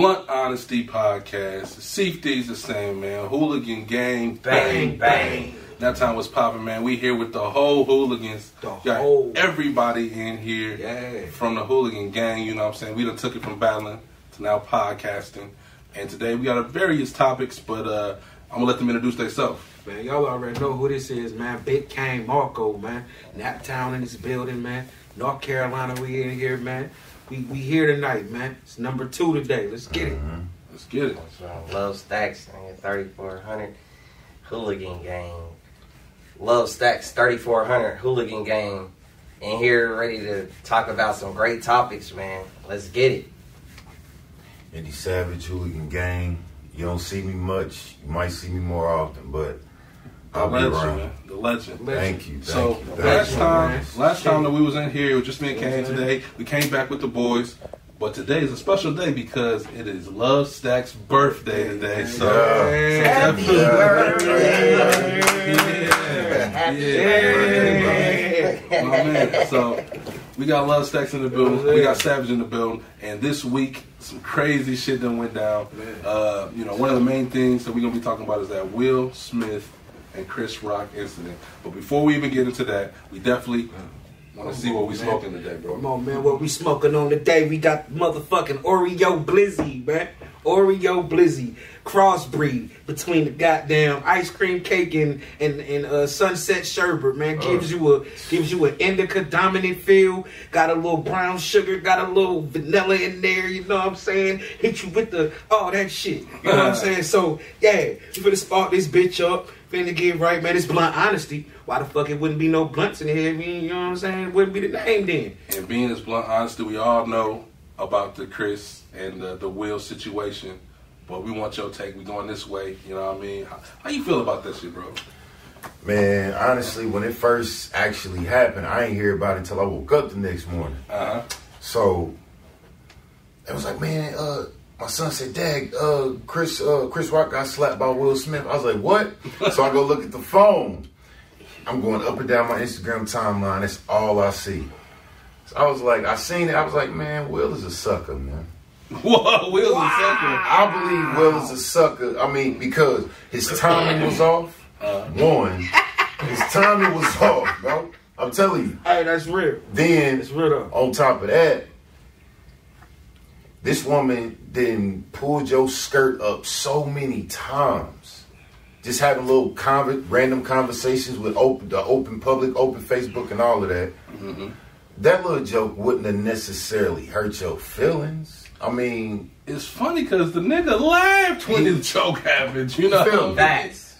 Blunt Honesty Podcast. Safety's the same, man. Hooligan gang, Bang, bang. That time was popping, man. We here with the whole hooligans. The Got whole. everybody in here Yeah. from the hooligan gang. You know what I'm saying? We done took it from battling to now podcasting. And today we got a various topics, but uh, I'm gonna let them introduce themselves. Man, y'all already know who this is, man. Big Kane Marco, man. Nap Town in this building, man. North Carolina, we in here, man. We we here tonight, man. It's number two today. Let's get it. Mm-hmm. Let's get it. Love Stacks, man, 3400 Hooligan Gang. Love Stacks 3400 Hooligan Gang. And here ready to talk about some great topics, man. Let's get it. Eddie Savage, Hooligan Gang. You don't see me much. You might see me more often, but The I'll be legend, around. The legend. Thank you. Thank So you. Last you. time, man. last time that we was in here, it was just me and Kane. Today we came back with the boys, but today is a special day because it is Love Stack's birthday today. So, Yeah. so Happy definitely- birthday. Yeah, Happy yeah. My man. So we got Love Stacks in the building. We got Savage in the building, and this week some crazy shit done went down. Uh, you know, one of the main things that we're gonna be talking about is that Will Smith and Chris Rock incident. But before we even get into that, we definitely want to see what we Man. smoking today, bro. Come on, man. What we smoking on today? We got motherfucking Oreo Blizzy, man. Oreo Blizzy. Crossbreed between the goddamn ice cream cake and and, and uh, sunset sherbet, man. Gives you a gives you an indica dominant feel. Got a little brown sugar, got a little vanilla in there, you know what I'm saying? Hit you with the all that shit. You know what I'm saying? So yeah, you finna spark this bitch up. Finna get right, man. It's blunt honesty. Why the fuck it wouldn't be no blunts in here? I mean, you know what I'm saying? It wouldn't be the name then. And being as blunt honesty, we all know about the Chris and the, the Will situation. But we want your take. We going this way. You know what I mean? How, how you feel about that shit, bro? Man, honestly, when it first actually happened, I ain't hear about it until I woke up the next morning. Uh huh. So it was like, man, uh, my son said, Dad, uh, Chris, uh, Chris Rock got slapped by Will Smith. I was like, what? so I go look at the phone. I'm going up and down my Instagram timeline. That's all I see. So I was like, I seen it. I was like, man, Will is a sucker, man. Whoa, Will's a sucker. I believe Will is a sucker. I mean, because his timing was off. Uh-huh. One, his timing was off, bro. I'm telling you. Hey, that's real. Then It's real though. on top of that, this woman then pulled your skirt up so many times. Just having little conver- random conversations with open, the open public, open Facebook, and all of that. Mm-hmm. That little joke wouldn't have necessarily hurt your feelings. I mean, It's funny because the nigga laughed when the joke happened. You know, Feel me?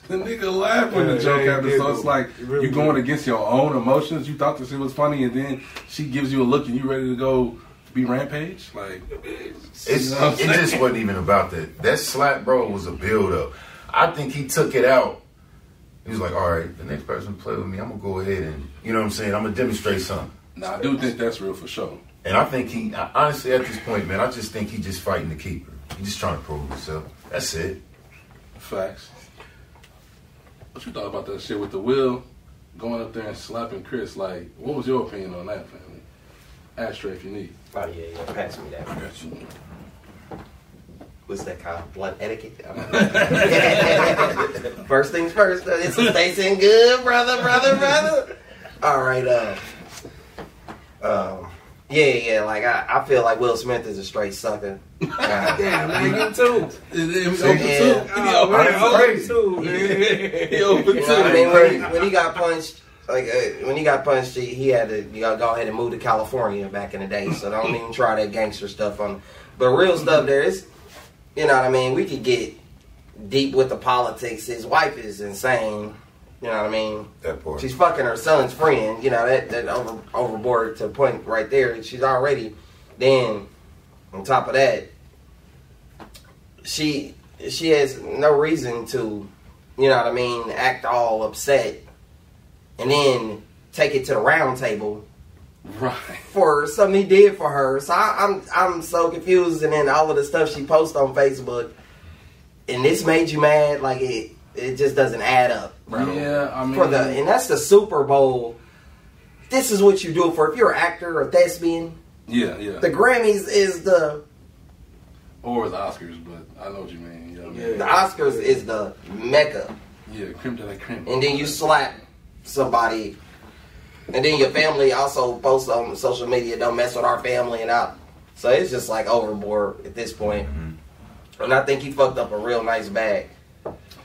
The nigga laughed when the joke yeah, happened. yeah, So it's like it really you going did. against your own emotions. You thought this shit was funny, and then she gives you a look, and you ready to go be rampage. Like, It's, You know what it just wasn't even about that. That slap, bro, was a build up. I think he took it out. He was like, all right, the next person play with me, I'm going to go ahead and, you know what I'm saying? I'm going to demonstrate something. nah, I do think that's real for sure. And I think he, I- honestly, at this point, man, I just think he just fighting the keeper. He just trying to prove himself. That's it. Facts. What you thought about that shit with the Will going up there and slapping Chris? Like, what was your opinion on that, family? Ashtray if you need. Oh, yeah, yeah. Pass me that. What's that called? Blunt etiquette? first things first. It's tasting good, brother, brother, brother. All right. Uh, um, yeah, yeah. Like I, I feel like Will Smith is a straight sucker. Damn, man, you too. It, it open Yeah. too. Oh, He man, open crazy. too, man. He open You I mean? When he, when he got punched, like uh, when he got punched, he, he had to you know, go ahead and move to California back in the day. So don't even try that gangster stuff on. But real stuff there is, you know what I mean. We could get deep with the politics. His wife is insane. You know what I mean? That part. She's fucking her son's friend. You know that that over overboard to the point right there. She's already then on top of that, she she has no reason to, you know what I mean, act all upset, and then take it to the round table Right. for something he did for her. So I, I'm I'm so confused, and then all of the stuff she posts on Facebook, and this made you mad. Like it it just doesn't add up, bro. Yeah, I mean, for the and that's the Super Bowl. This is what you do it for. If you're an actor or thespian, yeah, yeah. the Grammys is the or the Oscars, but I know what you mean. You know what I mean? The Oscars is the mecca, Yeah, creme de la creme. and then you slap somebody, and then your family also posts on social media, "Don't mess with our family," and out. So it's just like overboard at this point. Mm-hmm. And I think he fucked up a real nice bag.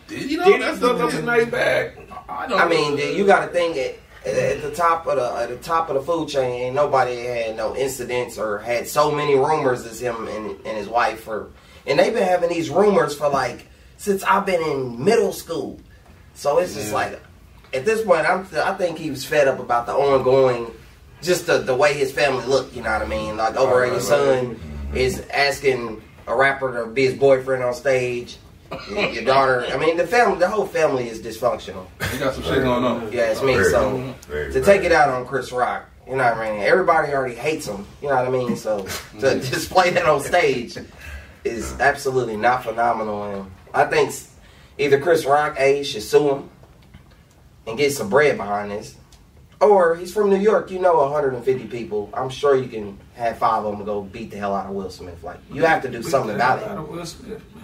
Did you know that's the up a nice bag? I. I mean, dude, you got to think at, at the top of the at the top of the food chain, ain't nobody had no incidents or had so many rumors as him and, and his wife for, and they've been having these rumors for like since I've been in middle school. So it's just like at this point, I'm I think he was fed up about the ongoing, just the the way his family looked. You know what I mean? Like over Right, his right, son is asking a rapper to be his boyfriend on stage. Your your daughter, I mean, the family, the whole family is dysfunctional. you got some shit going on. Yeah, it's me. Very So. Very to good. take it out on Chris Rock, you know what I mean? Everybody already hates him. You know what I mean? So to mm-hmm. display that on stage is absolutely not phenomenal. And I think either Chris Rock, A, should sue him and get some bread behind this. Or he's from New York, you know 150 people. I'm sure you can have five of them go beat the hell out of Will Smith. Like, you have to do something about it.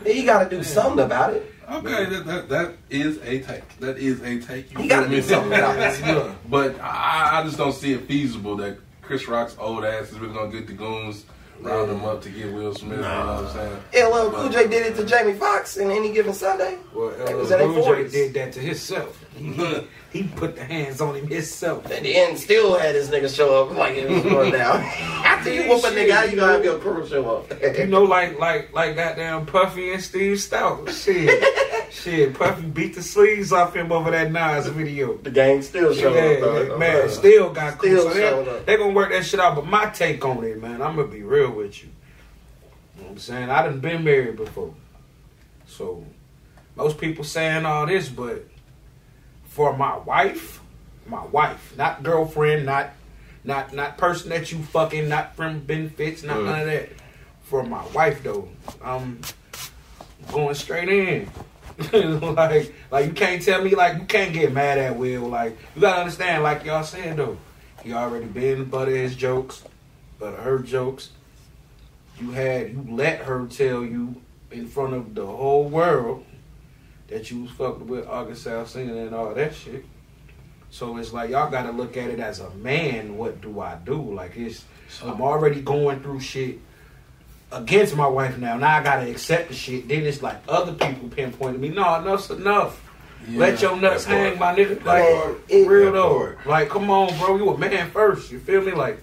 Yeah, You got to do something about it. Okay, that, that that is a take. That is a take. You gotta do something about it. But I, I just don't see it feasible that Chris Rock's old ass is really gonna get the goons, round him up to get Will Smith. You know what I'm saying? LL Cool J did it to Jamie Foxx in any given Sunday. Well, They was in their Blue Jay 40s. did that to himself. He, he put the hands on him himself. At the end, still had his nigga show up like it was going down. After you whoop a nigga, how you gonna have your crew show up? You know, like like like goddamn Puffy and Steve Stoute. Shit, shit. Puffy beat the sleeves off him over that Nas video. the gang still showed Yeah, up. Though. man, still got cool. So they, they gonna work that shit out. But my take on it, man, I'm gonna be real with you. You know what I'm saying? I done been married before. So most people saying all this, but for my wife, my wife, not girlfriend, not not not person that you fucking, not friend benefits, not Mm. none of that. For my wife though, I'm going straight in. like like you can't tell me like you can't get mad at Will. Like you gotta understand, like y'all saying though, he already been butt of his jokes, but her jokes. You had you let her tell you in front of the whole world that you was fucking with August Alsina and all that shit. So it's like y'all gotta look at it as a man. What do I do? Like it's I'm already going through shit against my wife now. Now I gotta accept the shit. Then it's like other people pinpointing me. No, enough's enough. Let your nuts hang, my nigga. Like it- real though. Like come on, bro. You a man first. You feel me? Like,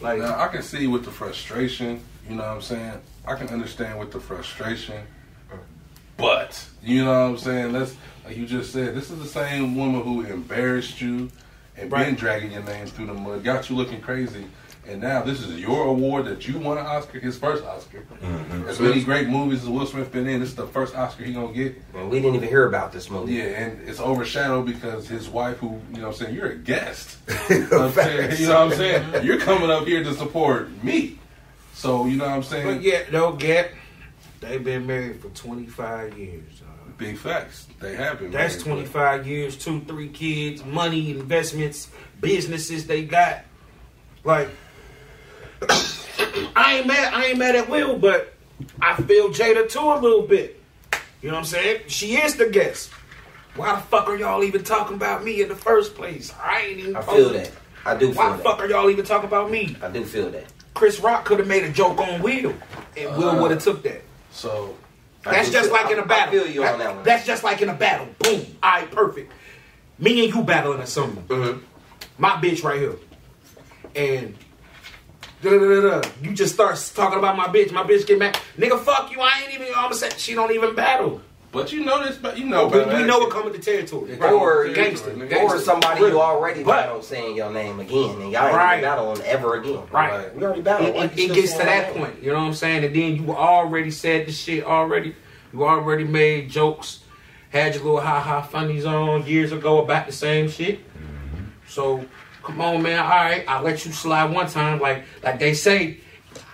like Now I can see with the frustration, you know what I'm saying? I can understand with the frustration. But you know what I'm saying? Let's like you just said, this is the same woman who embarrassed you and been dragging your name through the mud, got you looking crazy. And now this is your award that you won an Oscar, his first Oscar. Mhm. As many great movies as Will Smith been in, this is the first Oscar he gonna get. And we didn't even hear about this movie. Yeah, and it's overshadowed because his wife, who you know, what I'm saying you're a guest. You know I'm saying? You know what I'm saying? You're coming up here to support me. So you know what I'm saying? but yet don't get. They've been married for 25 years. dog. Big facts. They have been. That's married, 25 years, two, three kids, money, investments, businesses they got. Like, I ain't mad. I ain't mad at Will, but I feel Jada too a little bit. You know what I'm saying? She is the guest. Why the fuck are y'all even talking about me in the first place? I ain't even. I feel that. I do feel that. Why feel the that. fuck are y'all even talking about me? I do feel that. Chris Rock could have made a joke on Will, and Will Uh, would have took that. So I That's just feel- like in a battle. I feel you on that one. That's just like in a battle. Boom. All right, perfect. Me and you battling or something. Mhm. My bitch right here. And da-da-da-da-da. you just start talking about my bitch. My bitch get mad. Nigga, fuck you. I ain't even, I'm gonna say, she don't even battle. But you know this, but you know, we, we know actually. what coming to territory. Right. Or Gangster. Or Or somebody Real. you already But- battled saying your name again, and y'all ain't Right. right. battling ever again. Right. We already battled. It, Why it, it gets to saying that point, you know what I'm saying? And then you already said the shit already. You already made jokes, had your little ha ha funnies on years ago about the same shit. So come on, man. All right, I'll let you slide one time. Like like they say,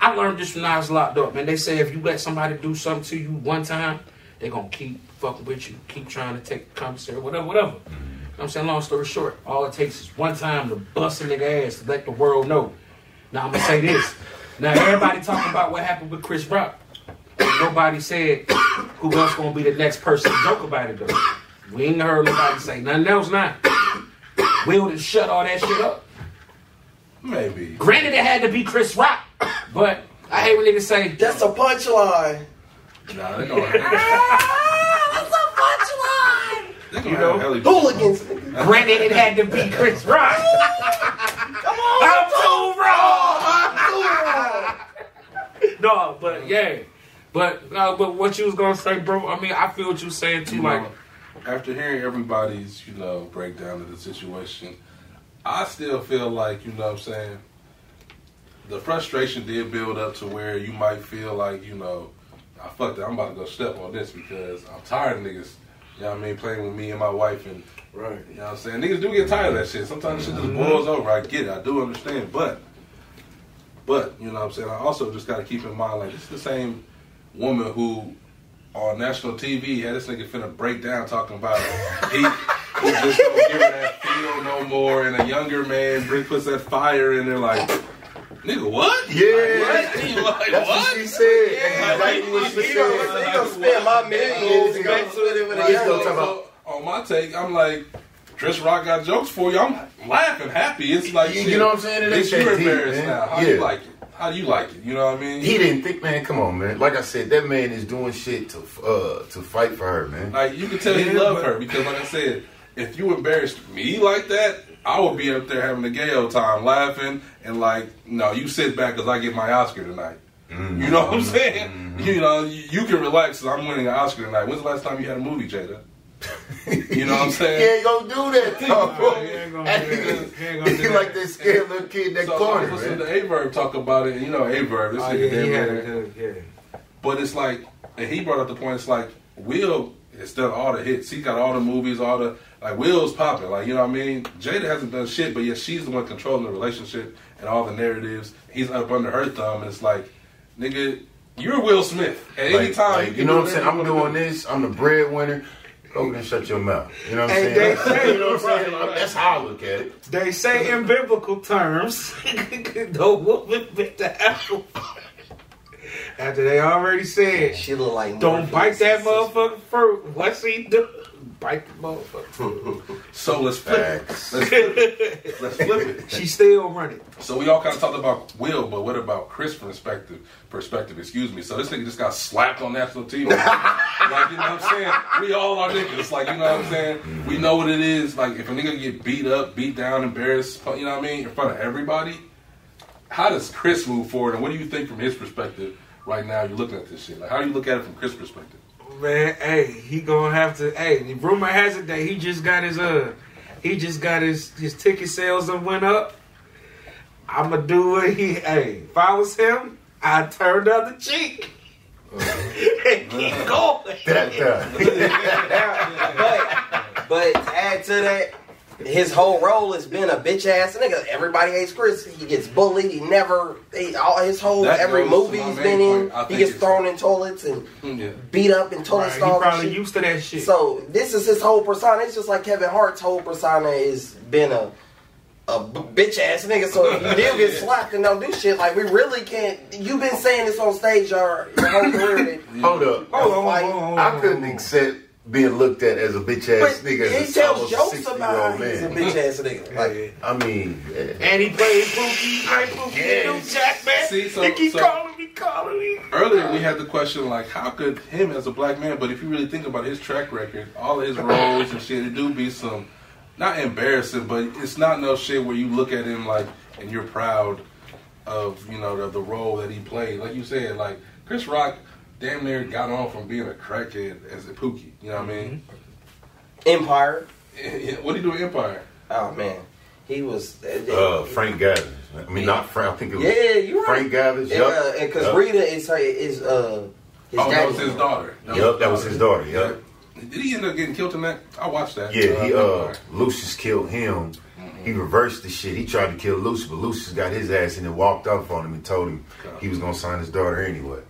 I learned this when I was locked up, man. They say if you let somebody do something to you one time, they gonna keep fucking with you, keep trying to take the commissary, whatever, whatever. I'm saying? Long story short, all it takes is one time to bust a nigga ass to let the world know. Now I'm gonna say this. Now everybody talking about what happened with Chris Rock. nobody said who else gonna be the next person to joke about it though. We ain't heard nobody say nothing else now. We would have shut all that shit up. Maybe. Granted, it had to be Chris Rock, but I hate when niggas say That's a punchline. Nah, they gonna. That's a punchline. They gonna You have know, Hooligans. Granted, it had to be Chris Rock. Come on. I'm too wrong. I'm too wrong. No, but yeah, but no, but what you was gonna say, bro? I mean, I feel what you're saying too. You Like, know, after hearing everybody's, you know, breakdown of the situation, I still feel like, you know what I'm saying, the frustration did build up to where you might feel like, you know, ah, I fucked it, I'm about to go step on this because I'm tired of niggas, you know what I mean, playing with me and my wife and right? you know what I'm saying? Niggas do get tired of that shit. Sometimes shit just mm-hmm. boils over. I get it. I do understand. But, but, you know what I'm saying? I also just got to keep in mind, like, this is the same woman who on national TV had this nigga finna break down talking about he, he just don't give that feel no more. And a younger man puts that fire in there, like, nigga, what? Yeah. Like, what? You like, That's what she said. Exactly what she He gonna, said. he gonna spend my millions to go to it with a He's young gonna talk nigga. about- on my take, I'm like, Chris Rock got jokes for you. I'm laughing, happy. It's like, You- shit, you know what I'm saying? It Bitch, ain't you embarrassed now. How you like it? How do you like it? You know what I mean? He didn't think, man. Come on, man. Like I said, that man is doing shit to uh to fight for her, man. Like you can tell he loved her because, like I said, if you embarrassed me like that, I would be up there having a gay old time, laughing and like, no, you sit back because I get my Oscar tonight. Mm-hmm. You know what I'm saying? You know, you, you can relax because I'm winning an Oscar tonight. When's the last time you had a movie, Jada? You know what I'm He saying? ain't gonna do that, though. He ain't gonna do that. He ain't gonna do He that. like that scared little kid in that So I corner, was listening man. to Aye Verb talk about it, and you know Aye Verb, this Oh, nigga yeah, damn he had a good, yeah. But it's like, and he brought up the point. It's like Will has done all the hits. He got all the movies, all the like. Will's popping. Like you know what I mean. Jada hasn't done shit, but yet she's the one controlling the relationship and all the narratives. He's up under her thumb, and it's like, nigga, you're Will Smith. At any time, like, you, you know what I'm saying? I'm doing do. this. I'm the breadwinner. Go and shut your mouth. You know what I'm Hey, saying? they say- you know what I'm saying? Like, That's how I look at it. They say in biblical terms, the woman bit the apple. After they already said, She look like don't bite that motherfucking fruit. What's he do? Bite the motherfucking fruit. So let's flip it. Let's flip it. Let's flip it. She still running. So we all kind of talked about Will, but what about Chris' perspective? Perspective, excuse me. So this nigga just got slapped on national TV. like you know what I'm saying? We all are niggas. Like you know what I'm saying? We know what it is. Like if a nigga get beat up, beat down, embarrassed, you know what I mean, in front of everybody. How does Chris move forward, and what do you think from his perspective right now? You're looking at this shit. Like how do you look at it from Chris' perspective? Man, hey, he gonna have to. Hey, the rumor has it that he just got his uh, he just got his his ticket sales that went up. I'ma do what he. Hey, if I was him, I'd turn the other cheek. and keep going. That, uh, but but to add to that, his whole role has been a bitch ass nigga. Everybody hates Chris. He gets bullied. He never. He, all his whole That every movie he's been in, point. I he gets thrown in toilets and Yeah. beat up in toilet Right, he stalls. and probably shit. used to that shit. So this is his whole persona. It's just like Kevin Hart's whole persona has been a a b- bitch ass nigga. So if you do get slapped and don't do shit, like we really can't. You've been saying this on stage your, your whole career. Hold up. hold on, hold on, hold on, I couldn't accept being looked at as a bitch ass but nigga. he as tells jokes about year he's a bitch ass nigga. Like Yeah. I mean, yeah. And he played Pookie, he played Pookie, Yes. New Jack, man. See, so- he keep so- calling me, calling me. Earlier, we had the question like, how could him as a black man? But if you really think about his track record, all of his roles and shit, it do be some not embarrassing, but it's not no shit where you look at him like and you're proud of you know the, the role that he played. Like you said, like Chris Rock, damn near got on from being a crackhead as a Pookie. You know what I mean? Empire. what do you do in Empire? Oh man, he was. Uh, Frank Gathers. I mean, not Frank. I think it was Yeah, you right. Frank Gathers. And, Yup. uh, and because Yup. Rita is her is uh his oh, that was his daughter. Yup, that was his daughter. Yup. Did he end up getting killed in that? I watched that. Yeah, he uh Empire. Lucius killed him. He reversed the shit. He tried to kill Lucius, but Lucius got his ass and then walked off on him and told him he was gonna sign his daughter anyway.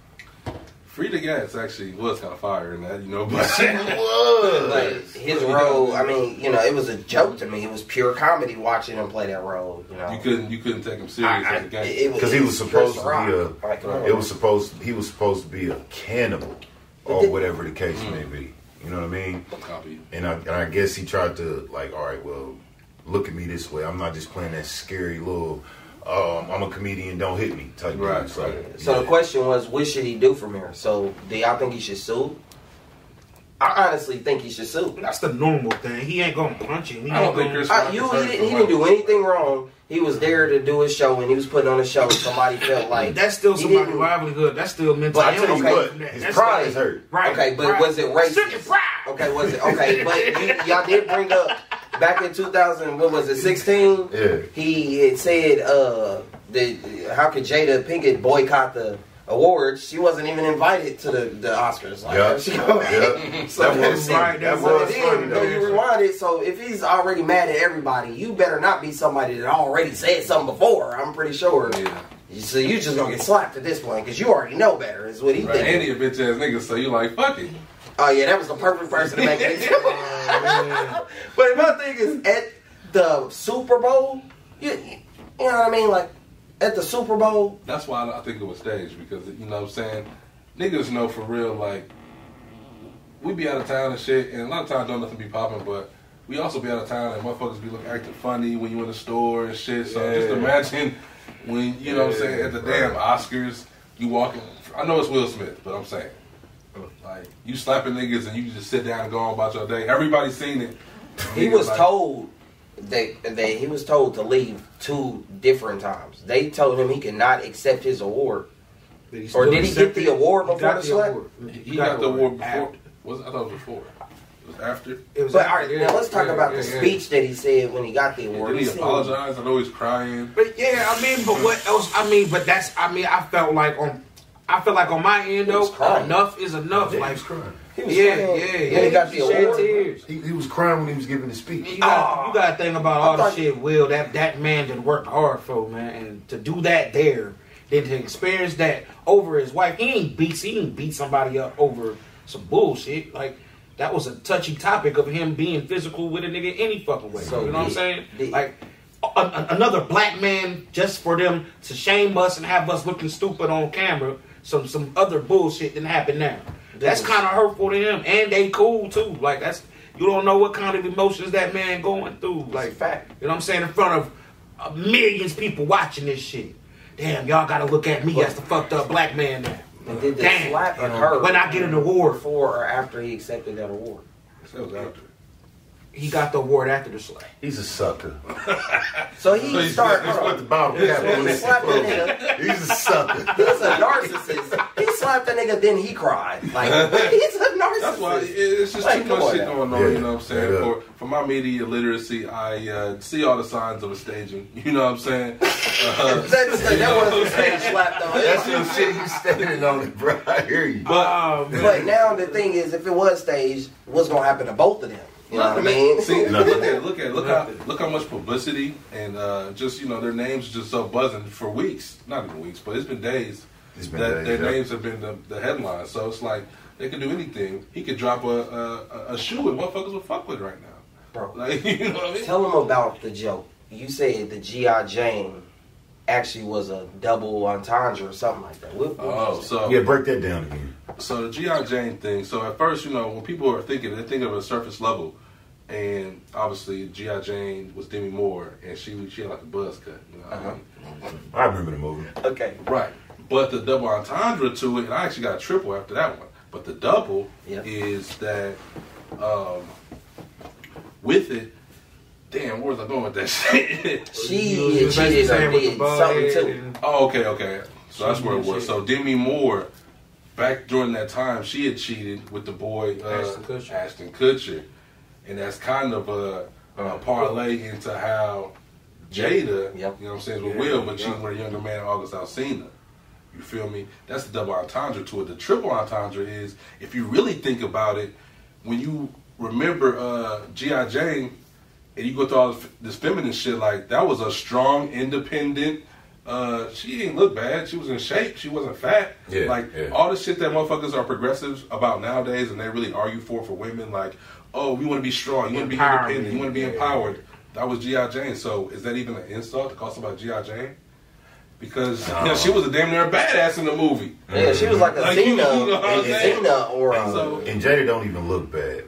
Freda Gatz actually was kind of fire in that, you know, but was. Like his role, I mean, you know, it was a joke to me. It was pure comedy watching him play that role. You know, you couldn't you couldn't take him serious I- as a it- Because he was supposed to Rock. be a. Like, uh, It was supposed. He was supposed to be a cannibal, or whatever the case may be. You know what I mean? Copy. And I, and I guess he tried to like, all right, well, look at me this way. I'm not just playing that scary little. Um, I'm a comedian. Don't hit me type. Right, dude. So, right. So yeah. the question was, what should he do from here? So do y'all think he should sue? I honestly think he should sue. That's the normal thing. He ain't gonna punch him. He I don't think Chris Rock you, he didn't, he didn't do anything wrong. He was there to do his show, and he was putting on a show. Somebody felt like That's still somebody's livelihood. That's still mental. But I tell you illness what, that. his That's pride is hurt. Right. Okay, but pride. was it racist? Pride. Okay, was it okay? But you, y'all did bring up back in 2000. What was it? 16. Yeah. He had said, uh, that how could Jada Pinkett boycott the awards? She wasn't even invited to the, the Oscars. Like, Yeah. she-. So That was right, that was then, funny though. you rewind it, so if he's already mad at everybody, you better not be somebody that already said something before. I'm pretty sure. Yeah. So you just gonna get slapped at this point because you already know better. Is what he Right. thinking. And he a bitch ass nigga, so you like fuck it. Oh yeah, that was the perfect person to make it. Oh, but my thing is, at the Super Bowl, you, you know what I mean? Like at the Super Bowl, That's why I think it was staged because you know what I'm saying niggas know for real like we be out of town and shit, and a lot of times don't nothing be popping, but we also be out of town and motherfuckers be looking acting funny when you in the store and shit. So just imagine when you know what I'm saying at the damn. Oscars, you walking. I know it's Will Smith, but I'm saying like you slapping niggas and you just sit down and go on about your day. Everybody's seen it. he was like- told that, that he was told to leave two different times. They told him he could not accept his award. Or did he get accepted the it. award He before got the slap? award. He got the award before. after. Was I thought it was before. It was after. It was But after, all right, yeah. now let's talk yeah, about yeah, the yeah. speech that he said when he got the award. Did he seemed- apologize? I know he's crying. But yeah, I mean, but what else? I mean, but that's. I mean, I felt like on. I feel like on my end though, enough is enough. Yeah, he like, was crying. He was yeah, crying yeah, when yeah. he got the shed award. tears. He, he was crying when he was giving the speech. You got, Oh. Ah. you got to think about all the shit Will that that man did work hard for, man, and to do that there, then to experience that over his wife. He ain't beat, he ain't beat somebody up over some bullshit. Like that was a touchy topic of him being physical with a nigga any fucking way. So you know what I'm saying? did- like. A, a- another black man just for them to shame us and have us looking stupid on camera. Some some other bullshit didn't happen now. That's kind of hurtful to him, and they cool too. Like that's you don't know what kind of emotions that man going through. Like fact. you know what I'm saying in front of uh, millions people watching this shit. Damn, y'all got to look at me as the fucked up black man now. And did the Damn. slap You know, occur when I get an award, for or after he accepted that award? That was after. He got the award after the slap. He's a sucker. So he So started. he's hold Put the on. bottle cap on he slapped the nigga. He's a sucker. He's a narcissist. He slapped the nigga, then he cried. Like he's a narcissist. That's why it's just Like, too much shit now. going on. Yeah, You know what I'm saying? yeah. For for my media literacy, I uh, see all the signs of a staging. You know what I'm saying? Uh, That's, that wasn't a stage slap though. That's your shit. You standing on it, bro. I hear you. Oh, man. But now the thing is, if it was staged, what's gonna happen to both of them? You know what I mean? See, look at look at look how look how much publicity and uh, just you know their names just so buzzing for weeks, not even weeks, but it's been days It's been that days, their yeah. names have been the, the headline. So it's like they can do anything. He could drop a a, a shoe and motherfuckers will fuck with right now. Bro, Like you know what I mean? tell them about the joke. You said the GI Jane actually was a double entendre or something like that. What, what Oh, so Yeah, break that down again. So the GI Jane thing. So at first, you know, when people are thinking, they think of a surface level, and obviously GI Jane was Demi Moore, and she she had like a buzz cut. You know what I mean? I remember the movie. okay. Right. But the double entendre to it, and I actually got a triple after that one. But the double Yep. is that um, with it. Damn, where was I going with that shit? She You was basically cheated or saying with the did something head too. Oh, okay, okay. So that's where it was. and So Demi Moore, back during that time, she had cheated with the boy uh, Ashton Kutcher. Ashton Kutcher, and that's kind of a, a parlay into how Jada, Yep. you know what I'm saying, with Yeah, Will, but yeah. cheating with a younger man, August Alsina. You feel me? That's the double entendre to it. The triple entendre is, if you really think about it, when you remember uh, G.I. Jane, and you go through all this, this feminine shit, like that was a strong, independent, Uh, she didn't look bad. She was in shape. She wasn't fat. Yeah, like yeah. all the shit that motherfuckers are progressives about nowadays, and they really argue for for women. Like, oh, we want to be strong. You want to be independent. You want to be Yeah. empowered. That was GI Jane. So is that even an insult to call somebody GI Jane? Because you know, she was a damn near badass in the movie. Yeah, she was like a Like, you know what I'm a saying? Xena or a, So- And Jada don't even look bad, man.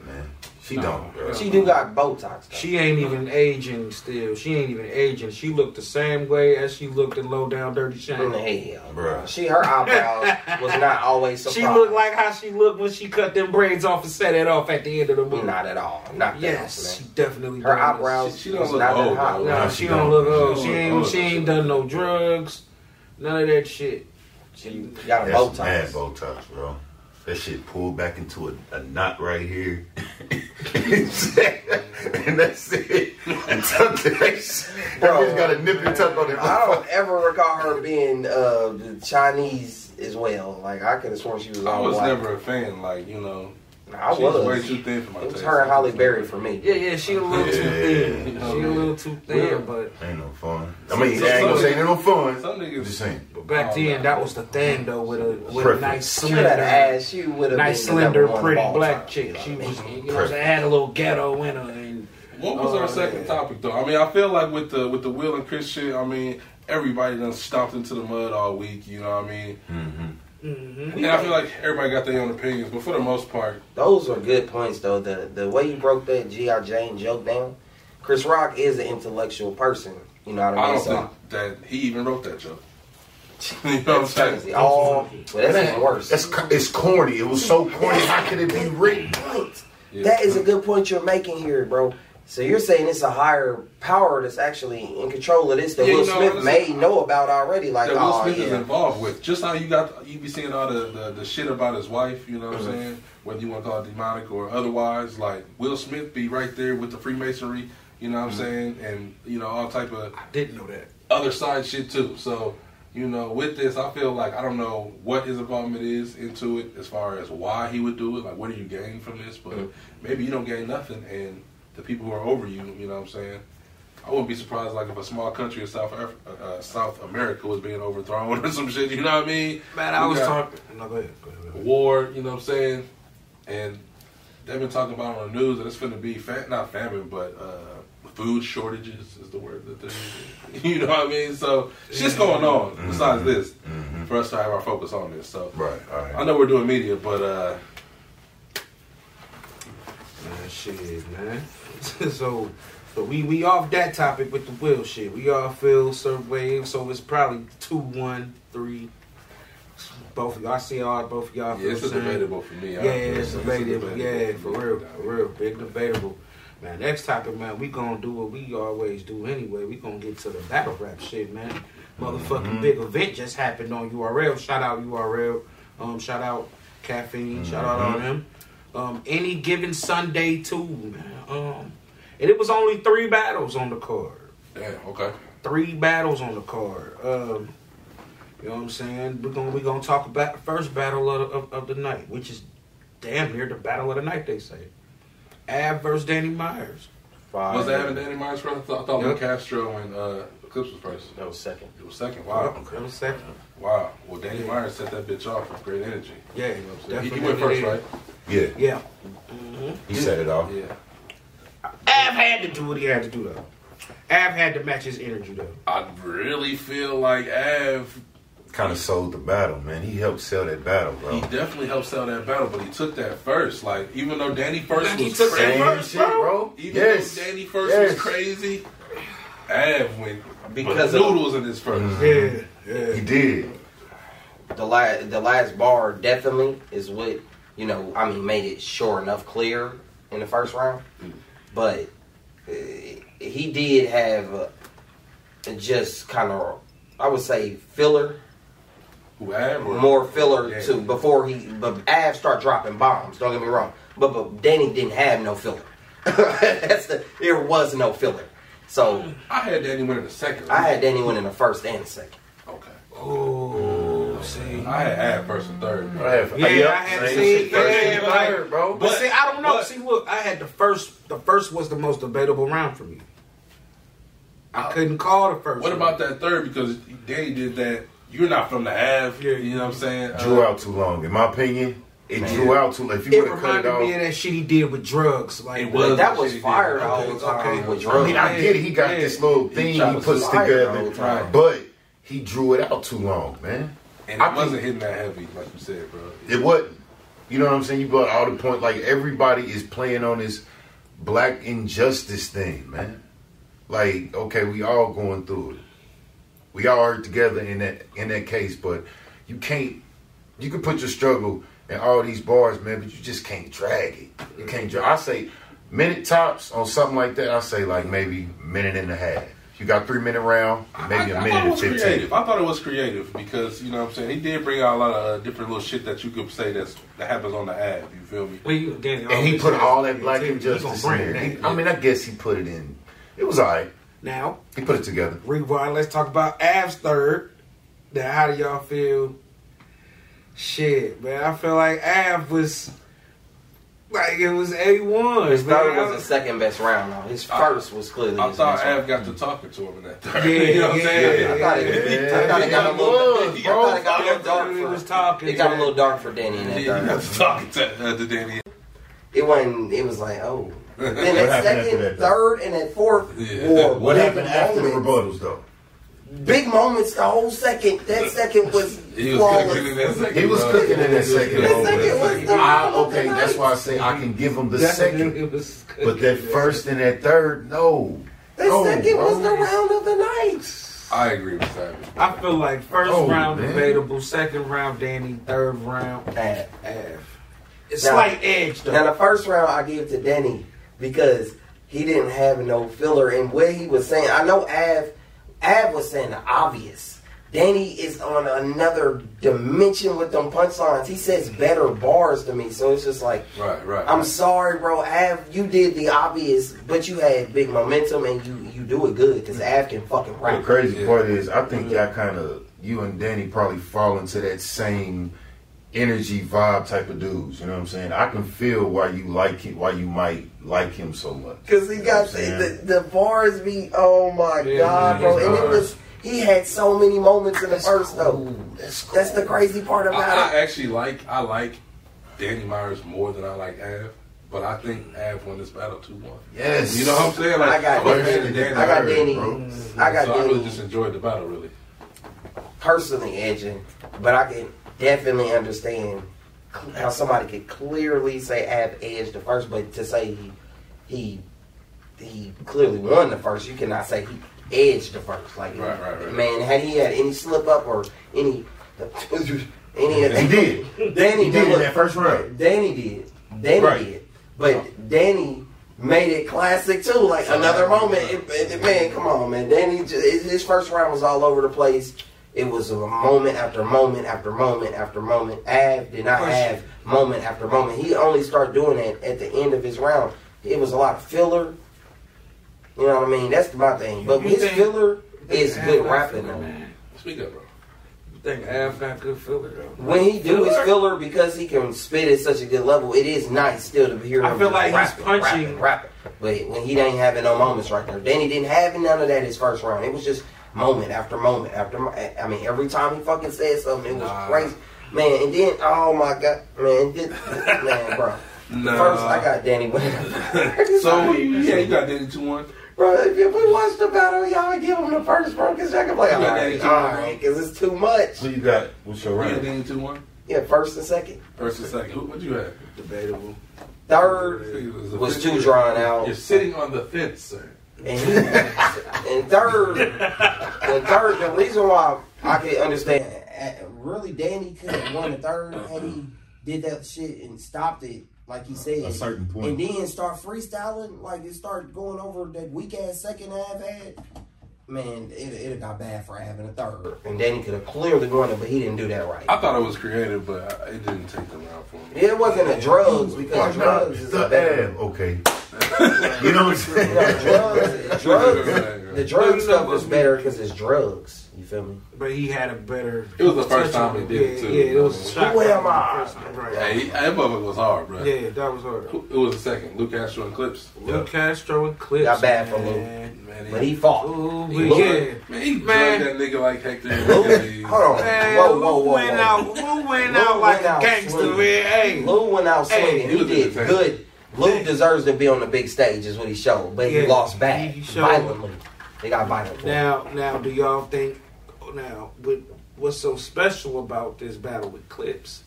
She No. don't, bro. she do got Botox. Though. She ain't even aging still. She ain't even aging. She looked the same way as she looked in Low Down Dirty in Shame. hell, Bruh. She her eyebrows was not always so. She proper. looked like how she looked when she cut them braids off and set it off at the end of the movie. not at all. Not that yes, she definitely. Her does. eyebrows She- she don't look not old, that hot. though. No, she, she don't don't. look She old. don't She ain't. old. She ain't done no drugs. None of that shit. She got a That's mad Botox. Botox, bro. That shit pulled back into a, a knot right here. and that's it. And tuck that shit. Bro, Bro. got a nip and tuck on it. I don't ever recall her being uh, Chinese as well. Like I could have sworn she was. I was white. never a fan. Like you know, I she was was. way too thin for my It was taste. her and Halle Berry for me. Yeah, yeah. She a little too Yeah. thin. She a little too thin. But Ain't no fun. I mean, I ain't gonna say ain't no fun. Some niggas I'm just saying. but back Oh, then, nah. that was the thing though. With a with a Preference. nice She slender, ass. She would have nice been slender, pretty black time, chick. She was, mean? you know, she had a little ghetto in her. And What was our Oh, second yeah. topic though? I mean, I feel like with the with the Will and Chris shit, I mean, everybody done stomped into the mud all week. You know what I mean? Mm-hmm. Mm-hmm. And I feel like everybody got their own opinions, but for the most part, Those are good points, though. The the way you broke that GI Jane joke down, Chris Rock is an intellectual person. You know what I I mean? don't So- think that he even wrote that joke. you know what I'm saying? crazy. All, well, that's even worse. That's it's corny. It was so corny. How could it be written? Yeah. That is a good point you're making here, bro. So you're saying it's a higher power that's actually in control of this that Yeah, Will you know, Smith honestly, may know about already. Like, that Will oh Smith is involved with. Just how you got you be seeing all the, the, the shit about his wife, you know what I'm mm-hmm. saying? Whether you want to call it demonic or otherwise, like Will Smith be right there with the Freemasonry, you know what I'm mm-hmm. saying? And you know, all type of I didn't know that. other side shit too. So, you know, with this I feel like I don't know what his involvement is into it as far as why he would do it, like what do you gain from this, but mm-hmm. maybe you don't gain nothing and the people who are over you, you know what I'm saying? I wouldn't be surprised, like if a small country in South Af- uh, uh, South America was being overthrown or some shit. You know what I mean? Man, I We was talking. No, go ahead. Go ahead. Go ahead. war. You know what I'm saying? And they've been talking about on the news that it's going to be fa- not famine, but uh, food shortages is the word that they're using. You know what I mean? So shit's going on. Besides this, for us to have our focus on this. So Right. All right. I know we're doing media, but uh, Man, shit, man. so, so we we off that topic with the will shit. We all feel certain way, so it's probably two, one, three. Both of y'all, I see all both of y'all. yeah, it's debatable for me. Yeah, I- it's debatable. Yeah, for real, for real, big debatable. Man, next topic, man, we gonna do what we always do anyway. We gonna get to the battle rap shit, man. Motherfucking Mm-hmm. big event just happened on URL. Shout out URL. Um, shout out Caffeine. Shout out Mm-hmm. all them. Um, any given Sunday too, man. Um, and it was only three battles on the card. Damn. Okay. Three battles on the card. Um, you know what I'm saying? We're gonna we're gonna talk about the first battle of, of, of the night, which is damn near the battle of the night. They say. Ab versus Danny Myers. Fire. Was that having Danny Myers first? I thought, I thought Yep. Castro and uh, Clips was first. That was second. It was second. Wow. Yep, that was second. Wow. Well, Danny Myers set that bitch off with great energy. Yeah, You know what I'm saying? He, he went first, right? Yeah. Yeah. Mm-hmm. He set it off. Yeah. Ab had to do what he had to do though. Ab had to match his energy though. I really feel like Av, Kind of sold the battle, man. He helped sell that battle, bro. he definitely helped sell that battle, but he took that first. Like, even though Danny first he was took that crazy, first, bro. even yes. though Danny first Yes. was crazy, Av went Because because of- noodles in his 1st Yeah, mm-hmm. yeah. He did. the last the last bar definitely is what you know. I mean, made it sure enough clear in the first round, but uh, he did have uh, just kind of I would say filler, Who more filler Yeah. too before he. But Av start dropping bombs. Don't get me wrong, but but Danny didn't have no filler. That's the there was no filler. So I had Danny win in the second. I had Danny win in the first and second. Okay. Oh, see. I had Av first and third. I have, Yeah, Yep, I had to same see. shit. First Yeah, and like- third, bro. But, see, I don't know. but- see, look, I had the first. The first was the most debatable round for me. I couldn't call the first. What one. about that third? Because Danny did that. You're not from the half. Yeah. You know what I'm saying? Drew Uh, out too long. In my opinion, it Man. drew out too long. If you It would have cut it reminded off. me of that shit he did with drugs. Like It was. that was fire all the Okay, time okay. with I drugs. mean, I get it. He got Yeah. this little thing tried he puts together, but he drew it out too long, man. And I it think- wasn't hitting that heavy, like you said, bro. It wasn't. You know what I'm saying? You brought all the point. Like everybody is playing on this black injustice thing, man. Like, okay, we all going through it. We all are together in that in that case, but you can't. You can put your struggle in all these bars, man, but you just can't drag it. You can't drag. I say minute tops on something like that. I say like maybe minute and a half. You got three minute round, maybe I, a I minute thought it and was fifteen. creative. I thought it was creative because you know what I'm saying he did bring out a lot of uh, different little shit that you could say that's that happens on the ad. You feel me? Well, you- Danny And he put all that black gonna injustice in there. He- I mean, I guess he put it in. It was alright. Now, He put it together. rewind. Let's talk about Av's third. Now, how do y'all feel? Shit, man. I feel like Av was like it was a one. His third man. was the second best round. Though. His first was clearly I his thought best Av round. got to talking to him in that third. Yeah, you know what I'm yeah, saying? I thought it, Yeah, I thought it got a little, was, I thought it got a little dark. For, was talking. it got a little dark for Danny in that Yeah, you got third. to talking to, uh, to Danny. It wasn't. It was like, oh. Then What that second, that, third, and that fourth Yeah. were What big happened after the rebuttals, though? Big moments. The whole second. That second was He was flawless. cooking in that second. He was cooking in that second That moment. second was the I, round of okay, the that's why I say I can give him the Definitely second. But that first and that third, no. That No, second was the round of the night. I agree with that. I feel like first Oh, round man. debatable, second round Danny, third round Av. Av. It's Now- slight edge though. Now the first round I give to Danny because he didn't have no filler and what he was saying. I know Av Av was saying the obvious. Danny is on another dimension with them punchlines. He says better bars to me, so it's just like Right, right. I'm sorry, bro. Av, you did the obvious, but you had big momentum and you you do it good because Av can fucking The crazy Yeah. part is, I think y'all kind of, you and Danny probably fall into that same energy vibe type of dudes. You know what I'm saying? I can feel why you like it, why you might like him so much. Because he You got the, I'm the, the bars be, oh my Yeah, God, bro. his And it was, he had so many moments in the That's first, though. That's cool. That's the crazy part about I it. I actually like I like Danny Myers more than I like Av, but I think Av won this battle two one. Yes. You know what I'm saying? Like I got I'm Danny. fan of Danny I got Myers, Danny. bro. I got so I really Danny just enjoyed the battle, really. personally edging, but I can definitely understand how somebody could clearly say Av edged the first, but to say he he he clearly won the first, you cannot say he edged the first. Like, Right, right, right. man, had he had any slip up or any any He did. Danny He did look, that first round. Danny did. Danny did. But Danny made it classic too. Like another moment. It, it- man, come on, man. Danny, his first round was all over the place. It was a moment after moment after moment after moment. Av did not have moment after moment. He only started doing it at the end of his round. It was a lot of filler. You know what I mean? That's my thing. But You his think- filler is good rapping filler, though. man. Speak up, bro. You think Av got good filler though? When he do his Filler? filler because he can spit at such a good level, it is nice still to hear him. I feel just like he's punching- rapping, rapping. But when he ain't having no moments right there, Danny didn't have none of that his first round. It was just moment after moment after. mo- eh, I mean, every time he fucking said something, it was Nah. crazy, man. And then, oh my god, man, this, man, bro. Nah. First, I got Danny winning. So yeah, you got Danny two one. Bro, if we watch the battle, y'all give him the first, bro, because y'all can play. All Yeah, right, Danny too, all bro. right, because it's too much. Who you got? What's your You round? Danny two one. Yeah, first and second. First and second. Who, what you have? Debatable. Third It a was too drawn out. You're sitting on the fence, sir. And, and third, and third, the reason why I can understand, really, Danny could have won the third had he did that shit and stopped it, like he said, At A certain point. and then start freestyling, like it start going over that weak ass second half had. Man, it it got bad for having a third, and Danny could have clearly won it, but he didn't do that right. I thought it was creative, but it didn't take the round for me. It wasn't a drugs because Watch now. drugs is The a better. Av, okay. You know what I'm saying? You drugs, drugs, the drug Well, you know, stuff was better because it's drugs. You feel me? But he had a better. It was the first time he it. did it, yeah, too. Yeah, it was. a shock Who am value I? first time, Right. That motherfucker was hard, bro. Yeah, that was hard. It was the second. Luke Castro and Clips. Luke Castro and Clips. Got bad for man. Man, But he fought. Ooh, he, yeah. man, he Man. drugged that nigga like Hector. Lou, hold on. Man, whoa, whoa, Lou whoa, went whoa. out. Lou went Lou out like went a gangster, swinging. man. Hey, Lou went out swinging. he he was did good. Lou deserves to be on the big stage, is what he showed. But Yeah, he lost bad, he showed- violently. They got violent. Now, now, do y'all think? Now, but what's so special about this battle with Clips?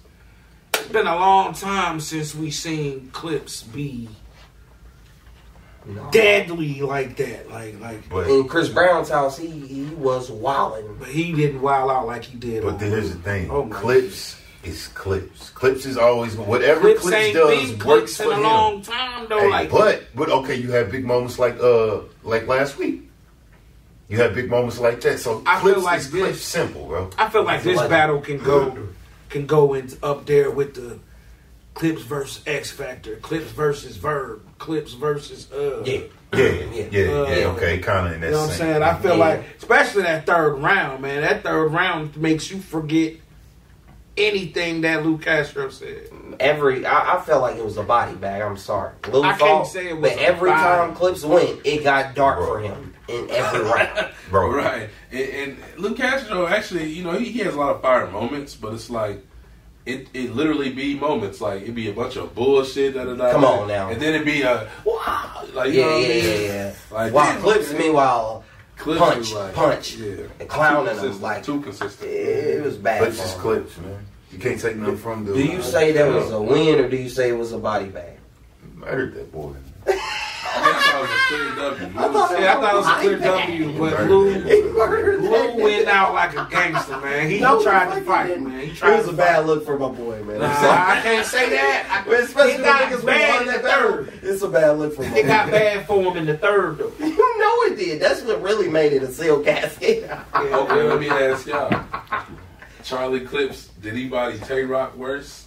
It's been a long time since we seen Clips be No. deadly like that. Like, like, But In Chris Brown's house, he he was wilding. but he didn't wild out like he did. but then here's the thing. Oh clips is clips. Clips is always whatever Clips clips, ain't does been works Clips for in a him. long time though. Hey, like, but but okay, you have big moments like uh like last week. You have big moments like that. So I feel like is this- clips simple, bro. I feel like this Like- battle can go can go in up there with the Clips versus X Factor, Clips versus Verb, Clips versus uh. Yeah. Yeah, yeah, yeah, Uh, okay, kind of in that You know what I'm same- saying? I feel Yeah. like, especially that third round, man. That third round makes you forget anything that Lou Castro said. Every I, I felt like it was a body bag. I'm sorry. Lou I can't say it was but a every body. time Clips went, it got dark Bro. for him in every round. bro. Right. And, and Luke Castro actually, you know, he, he has a lot of fire moments, but it's like it, it literally be moments like it'd be a bunch of bullshit. Da, da, da, Come on now. and then it'd be a wow, like you Yeah, know yeah, I mean? yeah, yeah. Like While damn, Clips, man. meanwhile, Clips punch, like, punch, yeah, and clowning too him consistent, like too consistent. it was bad. Clips for is clips, man. You can't take nothing from the. Do you say that was a win or do you say it was a body bag? murdered that boy? I mean, I thought it was a clear W. I thought Yeah, I thought it was a clear W, but Lou, Lou went out like a gangster, man. He, No, tried he to fight, man. He It was to a fight. bad look for my boy, man. Nah, I'm sorry. I can't say that. I, But especially it got niggas bad in the that battle. third. It's a bad look for my It got bad for him in the third, though. You know it did. That's what really made it a seal casket. Okay, let me ask y'all. Charlie Clips, did he body Tay Roc worse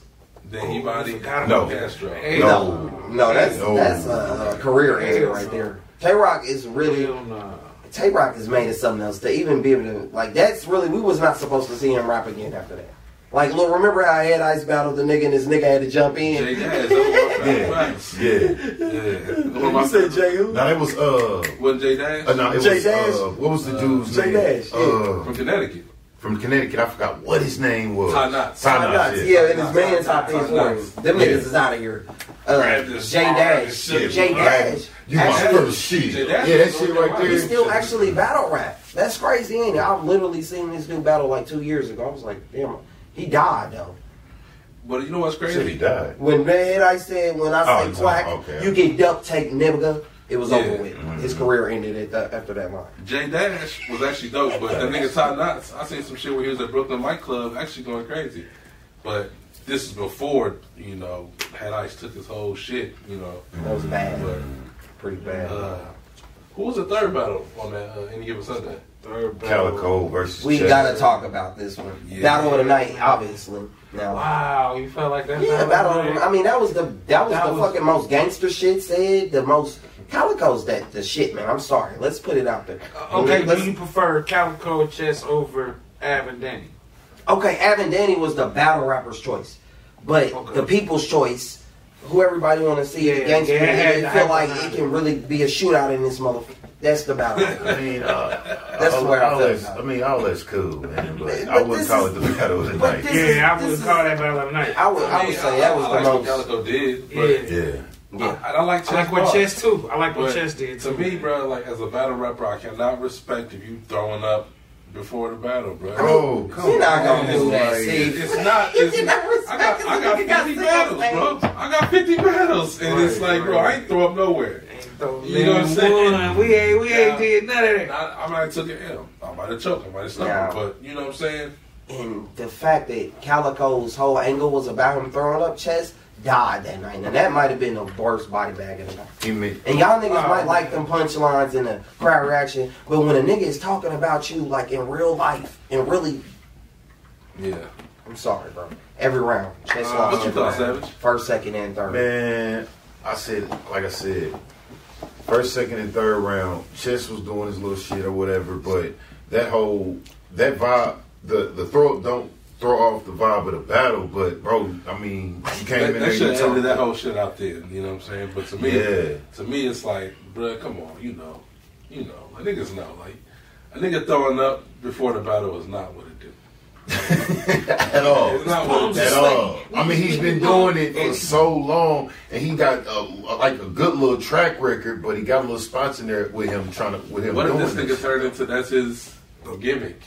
than he body I forgot about Luke that. Castro? Hey, No, no, that's No. that's a career ender right there. Tay Roc is really Hell nah. Tay Roc is made of something else to even be able to like. That's really we was not supposed to see him rap again after that. Like, look, remember how I had Ice battled the nigga and this nigga had to jump Jay in? Dash, that was Yeah, yeah. yeah. One You said Jay who? Now it was uh, Wasn't Jay Dash? uh no, it Jay was Dash? uh, what was the dude's Jay name? Dash, yeah. Uh, From Connecticut. From Connecticut. I forgot what his name was. Ty Knotts. Ty Ty Knotts, Knotts, yeah. yeah, and his man top in for him. Them niggas is out of here. Uh, Grab Jay bar Dash, and shit. Jay Dash. You my Actually, first shit. Yeah, that shit right the there. He still actually battle rap. That's crazy, ain't it? I've literally seen this dude battle like two years ago. I was like, damn, he died though. But you know what's Shit, crazy? he died. When Red I said, when I Oh, say you quack, okay. you get duct tape nigga, it was Yeah. over with. His career ended at that, after that line. Jay Dash was actually dope, but that nigga Ty Knots, I seen some shit where he was at Brooklyn Light Club actually going crazy. But this is before, you know, Head Ice took his whole shit, you know. That was bad. But Pretty bad. uh, who was the third battle on that uh, any given Sunday? Third battle. Calicoe versus. we Chess. gotta talk about this one. Yeah. Battle of the night, obviously. Now, Wow, you felt like that? yeah, battle. Of the, I mean, that was the that was That the was- fucking most gangster shit said. The most Calicoe's that the shit, man. I'm sorry. Let's put it out there. Okay, Let's- do you prefer Calicoe Chess over Avon Danny? Okay, Avin Danny was the battle rapper's choice, but Okay. the people's choice, who everybody want to see, Yeah, the gangster, yeah, it had feel happen. like it can really be a shootout in this motherfucker. That's the battle. I mean, uh, That's all, the way I all feel that's- I mean, all that's cool, man. But, But I wouldn't call is- it the battle of the night. this- Yeah, I wouldn't call that battle of the night. I would, I would mean, say that was I, the like what most. Calicoe did. But Yeah. yeah. Yeah. I, I like Chess I like what bars. Chess too. I like what But Chess did To me, bro, like as a battle rapper, I cannot respect if you throwing up before the battle, bro. Oh, come You're not gonna on, do that, like- see. It's not. You It's, cannot I got. I got You got 50 sales battles, bro. I got 50 battles, and it's Right, like, bro, I ain't throw up nowhere. Ain't throw You know what I'm saying? one. We ain't we ain't Yeah. did none of that. I, I might have took an L. I might have choked. I might have stopped. Yeah. But you know what I'm saying? And the fact that Calicoe's whole angle was about him throwing up chest died that night, and that might have been the worst body bag of the night. He made, And y'all niggas Oh, might like them punchlines and the crowd reaction, but when a nigga is talking about you like in real life and really, Yeah. I'm sorry, bro. Every round, chest Uh, what you thought. Savage? First, second, and third. man, I said, like I said, first, second, and third round, Chess was doing his little shit or whatever, but that whole that vibe, the the throw don't throw off the vibe of the battle. But bro, I mean, you came That, in that there, should you have ended that whole shit out there. You know what I'm saying? But to me, Yeah. to me, it's like, bruh, come on, you know, you know, like, niggas know, like a nigga throwing up before the battle is not what it do. at all. It's not what it At do. all. I mean, he's been doing it for so long, and he got a, like a good little track record. But he got a little spots in there with him trying to with him What if doing this nigga this. turned into that's his gimmick?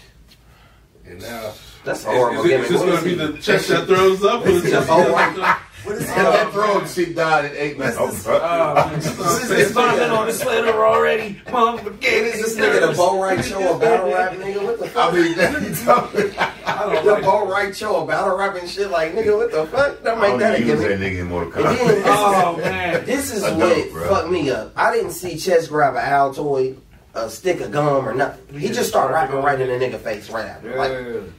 And now That's a horrible is, it, gimmick. is this What going to be the chest that throws up? Or the chest Oh, that right. throws up? What is that? that throwing shit died in eight oh, minutes. Ah, this is vomit on the sweater already. Mom, What forget is this nigga the Bo Right Show a battle rap nigga? What the I fuck? mean, that, you talking- I don't The like Bo Right Show a battle rapping shit like nigga, what the fuck? Don't make don't that a even use that nigga in Mortal And then Kombat. Oh man. This is I what bro. fucked me up. I didn't see Chess grab an Altoid, a stick of gum, or nothing. He just started rapping right in the nigga face right after. Like,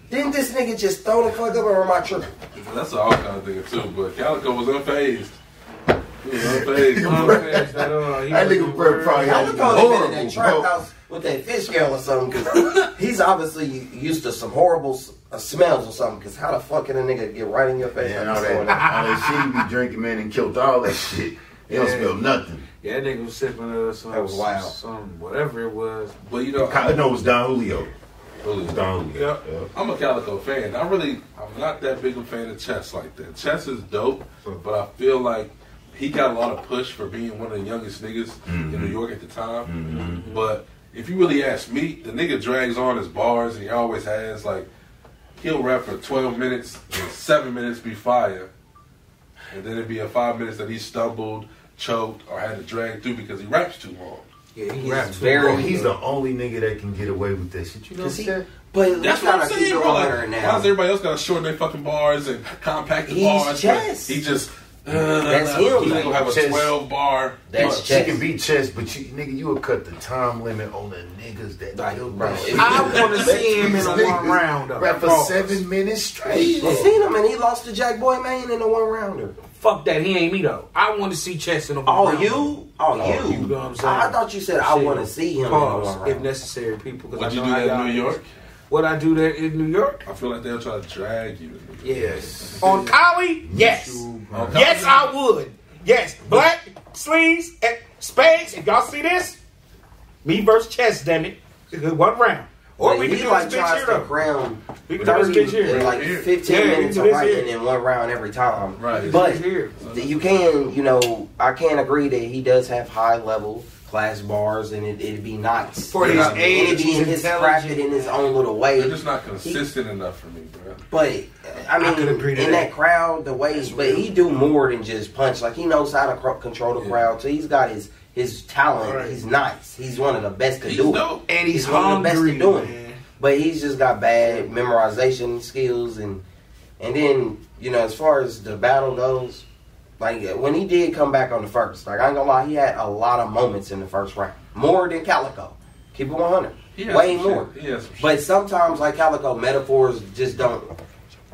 didn't this nigga just throw the fuck up or am I tripping? That's an all kind of thing too. But Calicoe was unfazed. He was unfazed. Unfazed at all. He That nigga Brett probably had Calicoe had been in horrible, that trap house with that fish scale or something. Cause he's obviously used to some horrible uh, smells or something. Because how the fuck can a nigga get right in your face? Man, like all that, going all on? that shit he be drinking, man, and killed all that shit. He don't Yeah. smell nothing. Yeah, that nigga was sipping uh, some, That was wild. some whatever it was. But you know, I know it was Don Julio. really, It was Don Julio. Yeah. I'm a Calicoe fan. I really, I'm not that big a fan of Chess like that. Chess is dope, but I feel like he got a lot of push for being one of the youngest niggas in New York at the time. But if you really ask me, the nigga drags on his bars, and he always has. Like, he'll rap for 12 minutes, and seven minutes be fire, and then it'd be a five minutes that he stumbled, choked, or had to drag through because he raps too long. Yeah, he raps rapped very- Bro, he's the only nigga that can get away with that shit. You know what I'm saying? but That's we what I'm saying, it bro. on Like, her why now. does everybody else got to shorten their fucking bars and compact the He's bars? Chess. He just. Uh, That's he him. gonna have a Chess. 12 bar. That's She chess. can be chess, but you, nigga, you will cut the time limit on the niggas that Like, kill bro, that if- shit. I want to see him in a one round. though. Rap for seven minutes straight. I seen him and he lost to Jack Boy Maine in a one rounder. Fuck that. He ain't me though. I want to see Chess in a one Oh, round. you? Oh, oh, you? you know what I'm saying? I, I thought you said I Shit. want to see him in a Pause, if necessary, people. Because Would I you do how that in New. York? What I do there in New York? I feel like they'll try to drag you. Yes. On Collie? Yes. On Yes, I would. Yes. Black sleeves and spades. If y'all see this, me versus Chess, damn it. One round. Or But we can he do like this bitch tries to though. crown We can do this 30 in like Here. 15 Yeah, minutes of do this writing in one round every time. Right. But here. you can, you know, I can agree that he does have high level class bars and it, it'd be nice. For You his know, and it'd be in he's his crafted intelligent. in his own little way. They're just not consistent enough for me, bro. But I mean, could agree to in that. that crowd, the way, but he do more than just punch. Like he knows how to control the Yeah. crowd. So he's got his his talent. Right. He's nice. He's one of the best to He's do it. And he's, He's one of the best hungry, at doing it. man. But he's just got bad memorization skills and and then you know as far as the battle goes, like when he did come back on the first, like I ain't gonna lie, he had a lot of moments in the first round, more than Calicoe. Keep it one hundred, He way some more. Shit. He has some But sometimes, like Calicoe, metaphors just don't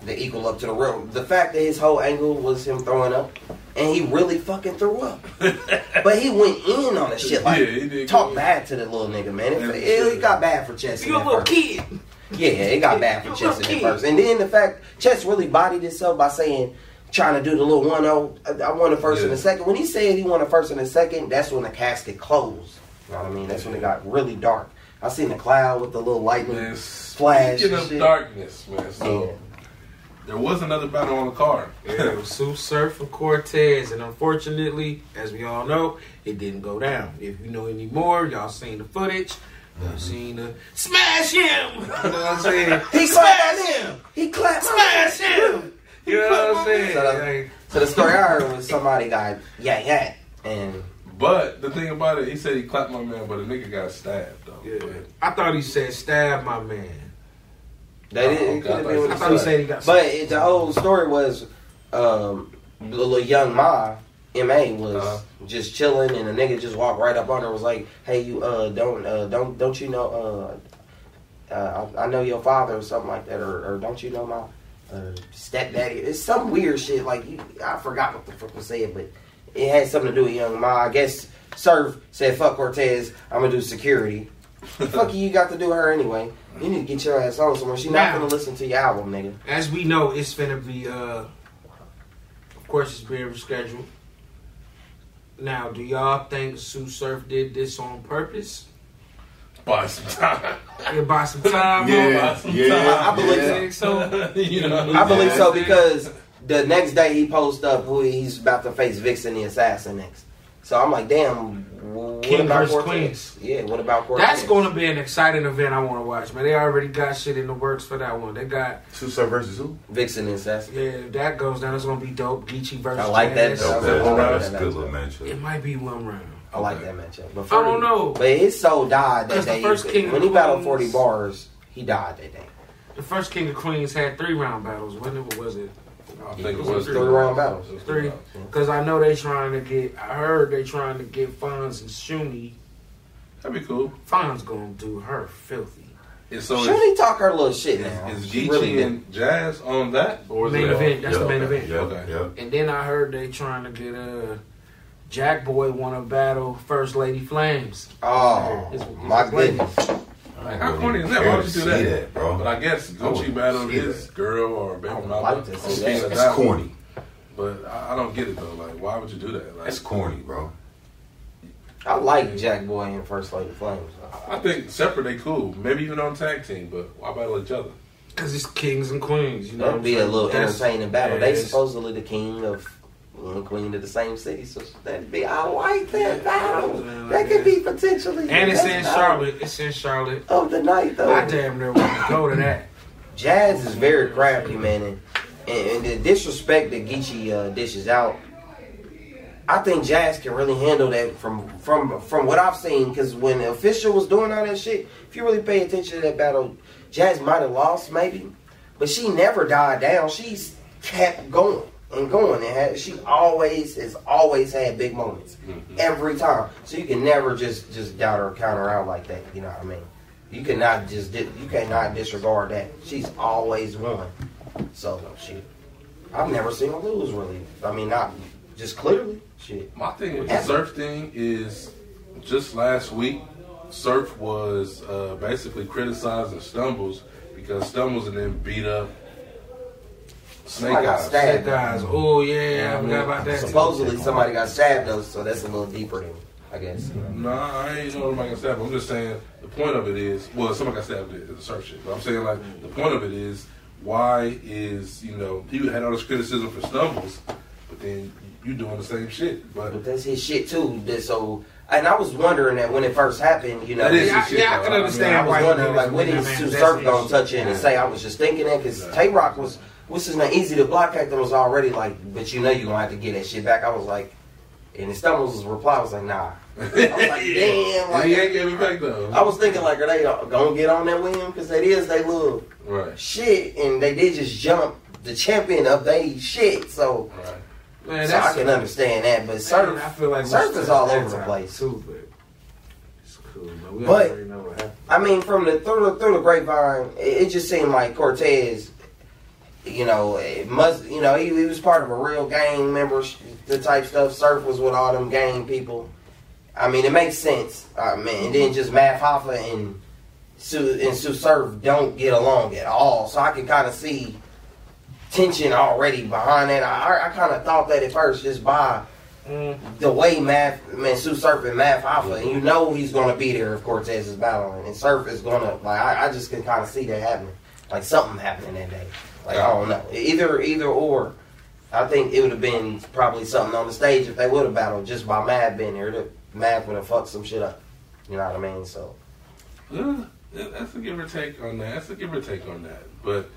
they equal up to the real. The fact that his whole angle was him throwing up, and he really fucking threw up. but he went in on the shit, like Yeah, he did talk bad to the little nigga, man. It, Yeah, it, it got bad for Chess. in You a little first. kid. Yeah, it got bad for You Chess in little that kid. first. And then the fact Chess really bodied himself by saying, trying to do the little 1 0, I, I won the first and the second. When he said he won the first and the second, that's when the casket closed. You know what I mean? That's when it got really dark. I seen the cloud with the little lightning Man, flash. speaking and of shit. darkness, man. So Yeah. There was another battle on the card. Yeah, it was Tsu Surf and Cortez, and unfortunately, as we all know, it didn't go down. If you know any more, y'all seen the footage. Y'all mm-hmm. seen the smash him. You know what I'm saying? He smashed him. He clapped Smash him. You know what I'm saying? So, Like, So the story I heard was somebody got yeah yeah and But the thing about it, he said he clapped my man, but the nigga got stabbed though. yeah. But I thought he said stab my man. They Oh, didn't. okay. it I been what I he thought he said. he got. But it, the whole story was, um, the little young Ma, Ma was Uh-huh. just chilling, and a nigga just walked right up on her. Was like, "Hey, you uh, don't uh, don't don't you know uh, uh, I, I know your father or something like that, or, or don't you know my uh, stepdaddy?" It's some weird shit. Like you, I forgot what the fuck was said, but it had something to do with Young Ma. I guess Surf said, "Fuck Cortez, I'm gonna do security." Fuck you, you got to do her anyway. You need to get your ass on somewhere. She not gonna listen to your album, nigga. As we know, it's finna be. uh Of course, it's being rescheduled. Now, do y'all think Tsu Surf did this on purpose? Buy some time. Yeah, buy some time. Yeah, yeah, I believe yeah. So? you know, I believe so because the next day he posts up who he's about to face Vixen the Assassin next. So I'm like, damn. What King about versus Cortez? Queens. Yeah, what about Cortez? That's going to be an exciting event. I want to watch, man. They already got shit in the works for that one. They got Suicide versus who? Vixen and Sassy. yeah. If that goes down, it's going to be dope. Geechee versus. I like that. Jazz. That was Okay, a one round. that's a good little matchup. It might be one round. I like Okay. that matchup. But I don't know. But his soul died that 'Cause the day. first King of when he battled 40 bars, he died that day. The first King of Queens had three round battles. When was it? I think it was Three round battles. Three. Because I know they trying to get. I heard they trying to get Fonz and Shuni. That'd be cool. Fonz gonna do her filthy. And so Should is, he talk her little shit now? is She Geechee really did. and Jazz on that, or is Main it event. That's Yeah, the main okay, event. Yeah, Okay. yeah. And then I heard they trying to get uh, Jack Boy want to battle First Lady Flames. Oh, It's- it's my his lady. goodness. Like, how corny is that? Why would you do that? that, bro? But I guess I Gucci wouldn't battled see his that. girl or baby I would mama like to on see King that. Oh, That's corny. But I, I don't get it though. Like, why would you do that? Like, That's corny, bro. I like Jack Boy and First Lady Flames. I think separate they cool. Maybe even on tag team, but why battle each other? Because it's kings and queens. You know That'd be I'm a little entertaining battle. yeah, they supposedly the king of and queen of the same city, so that'd be. I like that battle. That could be potentially. And it's in Charlotte. It's in Charlotte. of the night though. I damn near want to go to that. Jazz is very crafty, man, and, and, and the disrespect that Geechee uh, dishes out. I think Jazz can really handle that from from from what I've seen. Because when the official was doing all that shit, if you really pay attention to that battle, Jazz might have lost maybe, but she never died down. She's kept going and going, and had, she always has always had big moments every time. So you can never just just doubt her, count her out like that. You know what I mean? You cannot just di- you cannot disregard that. She's always won. So shit, I've never seen her lose really. I mean, not just clearly. Shit. My thing with the surf thing is just last week, Surf was uh, basically criticizing Stumbles because Stumbles and then beat up Somebody got Eyes. stabbed. That guys. Oh yeah, I forgot about that. Supposedly somebody got stabbed though, so that's a little deeper than I guess. Nah, I ain't know nobody got stabbed. I'm just saying the point of it is, well, somebody got stabbed at the surf shit. But I'm saying like the point of it is, why is you know he had all this criticism for Stumbles, but then you doing the same shit. But But that's his shit too. That so, and I was wondering that when it first happened, you know, That is Yeah, his shit, yeah, I though. can I mean, understand I was wondering like did when it, is man. Tsu Surf gonna touch in and say I was just thinking that because Tay Roc was what's is not Easy to Block Hector was already like, but you know you're gonna have to get that shit back. I was like, and Stumbles' reply was like, nah. I was like, damn, like he ain't giving back though. I was thinking like, are they gonna get on that with him? Because that is they little right, shit, and they did just jump the champion of they shit. So, right. Man, so I can understand that, but Surf, I feel like Surf is all over the place. too, but it's cool. Man. We But- already know what happened. I mean, from the through the through the grapevine, it, it just seemed like Cortez. You know, it must. You know, he, he was part of a real gang member, the type stuff. Surf was with all them gang people. I mean, it makes sense. I mean, and then just Math Hoffa and Sue and Tsu Surf don't get along at all. So I can kind of see tension already behind that. I, I kind of thought that at first, just by Mm. the way Math, man, Tsu Surf and Math Hoffa, and you know he's going to be there if Cortez is battling, and Surf is going to like. I, I just can kind of see that happening, like something happening that day. Like I don't know, either either or. I think it would have been probably something on the stage if they would have battled just by Math being there. The Math would have fucked some shit up. You know what I mean? So Yeah, that's a give or take on that. That's a give or take on that. But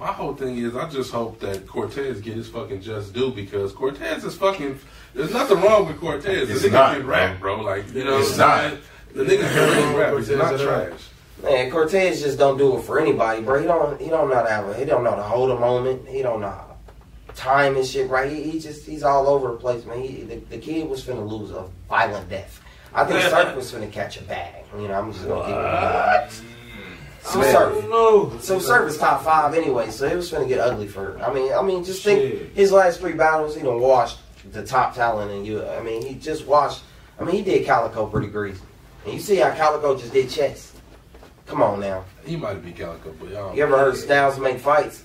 my whole thing is, I just hope that Cortez get his fucking just due because Cortez is fucking. There's nothing wrong with Cortez. It's the nigga not, can rap, bro. Like you know, It's what The nigga can really rap. He's not trash. Man, Cortez just don't do it for anybody, bro. He don't he don't know how to he don't know to hold a moment. He don't know how to time and shit right. He, he just he's all over the place, man. He, the, the kid was finna lose a violent death. I think Surf was finna catch a bag. You know, I'm just gonna keep it. So Surf, so Surf is top five anyway, so it was finna get ugly for. I mean, I mean, just think his last three battles, he done washed the top talent and you. I mean, he just watched. I mean, he did Calicoe pretty greasy, and you see how Calicoe just did chess. Come on now, He might be Calicoe, but y'all. you ever heard Styles make fights?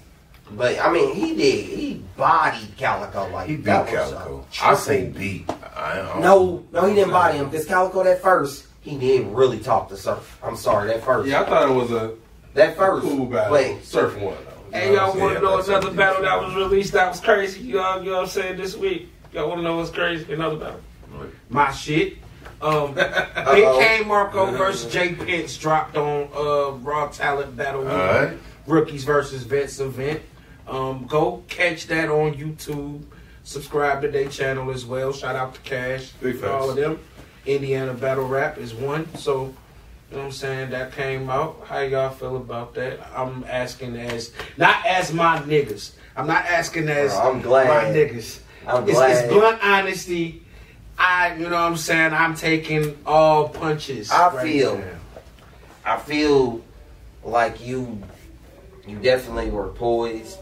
But I mean, he did. He bodied Calicoe like He beat that Calicoe. a I say triple- beat. I don't No, no, he didn't body him because Calicoe that first he did really talk to Surf. I'm sorry, that first. Yeah, I thought it was a that first. cool battle. Wait, Surf one though. Hey, y'all You want to what know saying? another battle that was released that was crazy? Y'all, you know what I'm saying this week? Y'all want to know what's crazy? Another battle. My shit. Um, Big Uh-oh. K Marco versus Jay Pitts dropped on uh, Raw Talent Battle All Week. right. Rookies versus Vets event. Um, go catch that on YouTube. Subscribe to their channel as well. Shout out to Cash. Big for all of them. Indiana Battle Rap is one. So, you know what I'm saying? That came out. How y'all feel about that? I'm asking as, not as my niggas. I'm not asking as Bro, I'm glad. my niggas. I'm It's, glad. it's blunt honesty. I, you know what I'm saying? I'm taking all punches. I right feel- now. I feel like you you definitely were poised.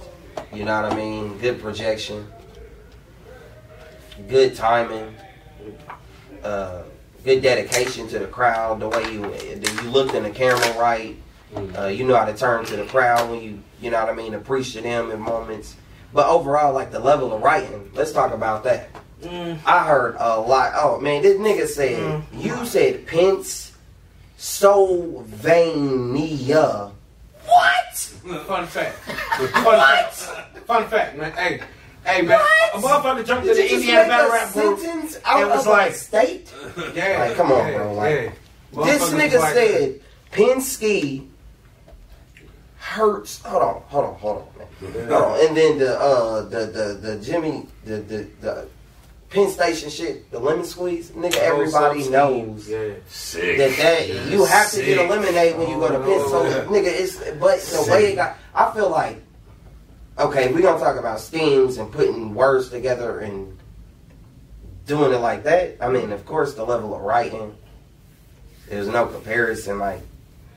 You know what I mean? Good projection. Good timing. Uh, good dedication to the crowd. The way you you looked in the camera right. Uh, you know how to turn to the crowd when you you know what I mean. Appreciate them in moments. But overall, like the level of writing. Let's talk about that. Mm. I heard a lot. Oh man, this nigga said Mm. you said Pence Sylvania. What? Fun fact. Fun fact. Fun fact, man. Hey, hey, man. What? A motherfucker jumped to Did the you Indiana make Battle a Rap group. sentence out It was of like- state? Yeah. Like, come on, yeah, bro, like- yeah. This nigga like- said Penske hurts. Hold on, hold on, hold on, man. Hold on. And then the uh the the the Jimmy the the the Penn Station shit, the lemon squeeze, nigga. Everybody knows. Yeah. Sick. that that you have to get Sick. eliminated when you go to Oh, Penn. So yeah. nigga, it's but the way it got, I feel like okay, we gonna talk about schemes and putting words together and doing it like that. I mean, of course, the level of writing, there's no comparison like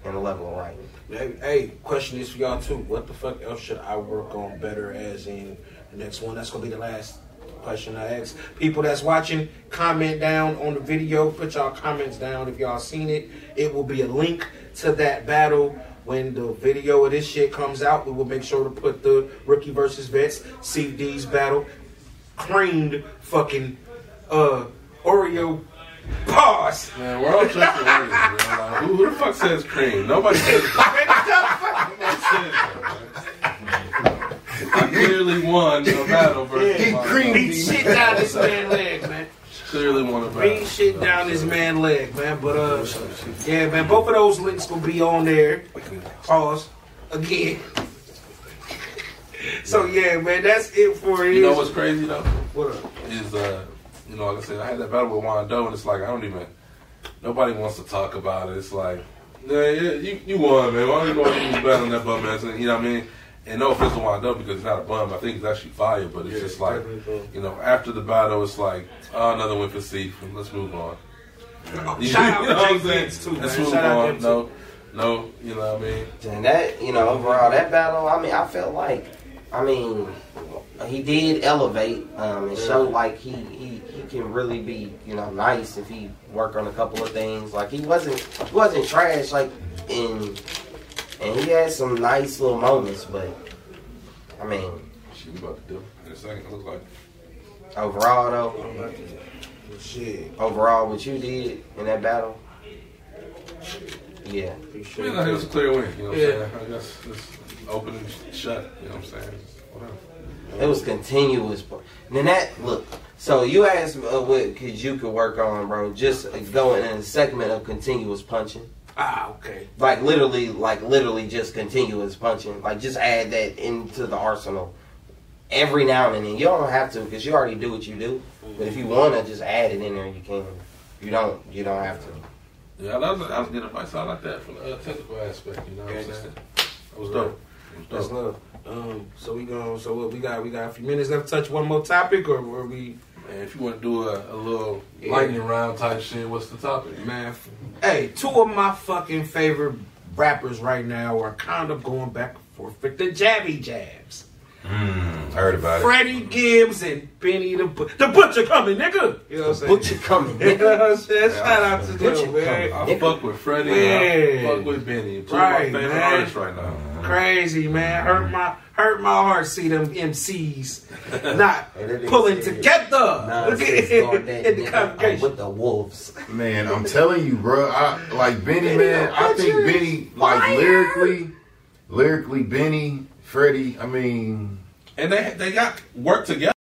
in the level of writing. Hey, hey, question is for y'all too. What the fuck else should I work on better as in the next one? That's gonna be the last question I ask. People that's watching, comment down on the video. Put y'all comments down if y'all seen it. It will be a link to that battle. When the video of this shit comes out, we will make sure to put the rookie versus vets CD's battle creamed fucking uh Oreo pause. Man, we're all just words, man. Like, who, who the fuck says cream? Nobody says that, man. I clearly won a battle versus He my creamed Beat shit down this man leg, man. Clearly won a Beat battle. shit down this man leg, man. But uh, yeah, man. Both of those links will be on there. Pause again. so yeah, man. That's it for it. You know what's crazy though? What up? Is uh, you know, like I said, I had that battle with Wando, and it's like I don't even. Nobody wants to talk about it. It's like, yeah, yeah, you, you won, man. Why don't you know you was battling that bum ass? You know what I mean? And no offense to Wando because he's not a bum. I think he's actually fire, but it's just like, you know, after the battle, it's like, oh, another win for Steve. Let's move on. You Shout out know what to I'm saying? Too, Let's man. move Shout out on. them too. No, no, you know what I mean? And that, you know, overall, that battle, I mean, I felt like, I mean, he did elevate um, and show like he, he, he can really be, you know, nice if he work on a couple of things. Like he wasn't he wasn't trash, like in, and he had some nice little moments. But I mean, Shit, we about to do in a second. It looks like overall though, Shit. overall what you did in that battle, yeah, I mean, like, it was a clear win. You know what Yeah. I'm saying? I guess it's open and shut. You know what I'm saying? Whatever. It was continuous. bro. And then that look. So you asked uh, what could you could work on, bro? Just going in a segment of continuous punching, Ah, okay. like literally, like literally just continuous punching. Like just add that into the arsenal every now and then. You don't have to because you already do what you do. But if you want to just add it in there, you can. You don't, you don't have to. Yeah, that was, that was good advice. I like that from the uh, technical aspect. You know what I'm saying? That was dope. It That's was dope. love. Um, so we going so what we got we got a few minutes left to touch one more topic or were we Man, if you want to do a, a little Yeah. lightning round type shit, what's the topic? man f- hey two of my fucking favorite rappers right now are kind of going back and forth with the jabby jabs I heard about it. Freddie Gibbs and Benny the Bu- the butcher coming, nigga. You know what I'm saying? Butcher coming. You know what I'm saying? Shout out to the Butcher them, man. I fuck with Freddie. Yeah. I fuck with Benny. Two Right, of my favorite man. artists right now. Crazy man, hurt my hurt my heart. See them MCs not Hey, pulling serious. together Nonsense going that in the nigga, I'm congregation. with the wolves. Man, I'm telling you, bro. I like Benny, man. I think Benny, like Fire. lyrically, lyrically, Benny, Freddie. I mean, And they they got work together.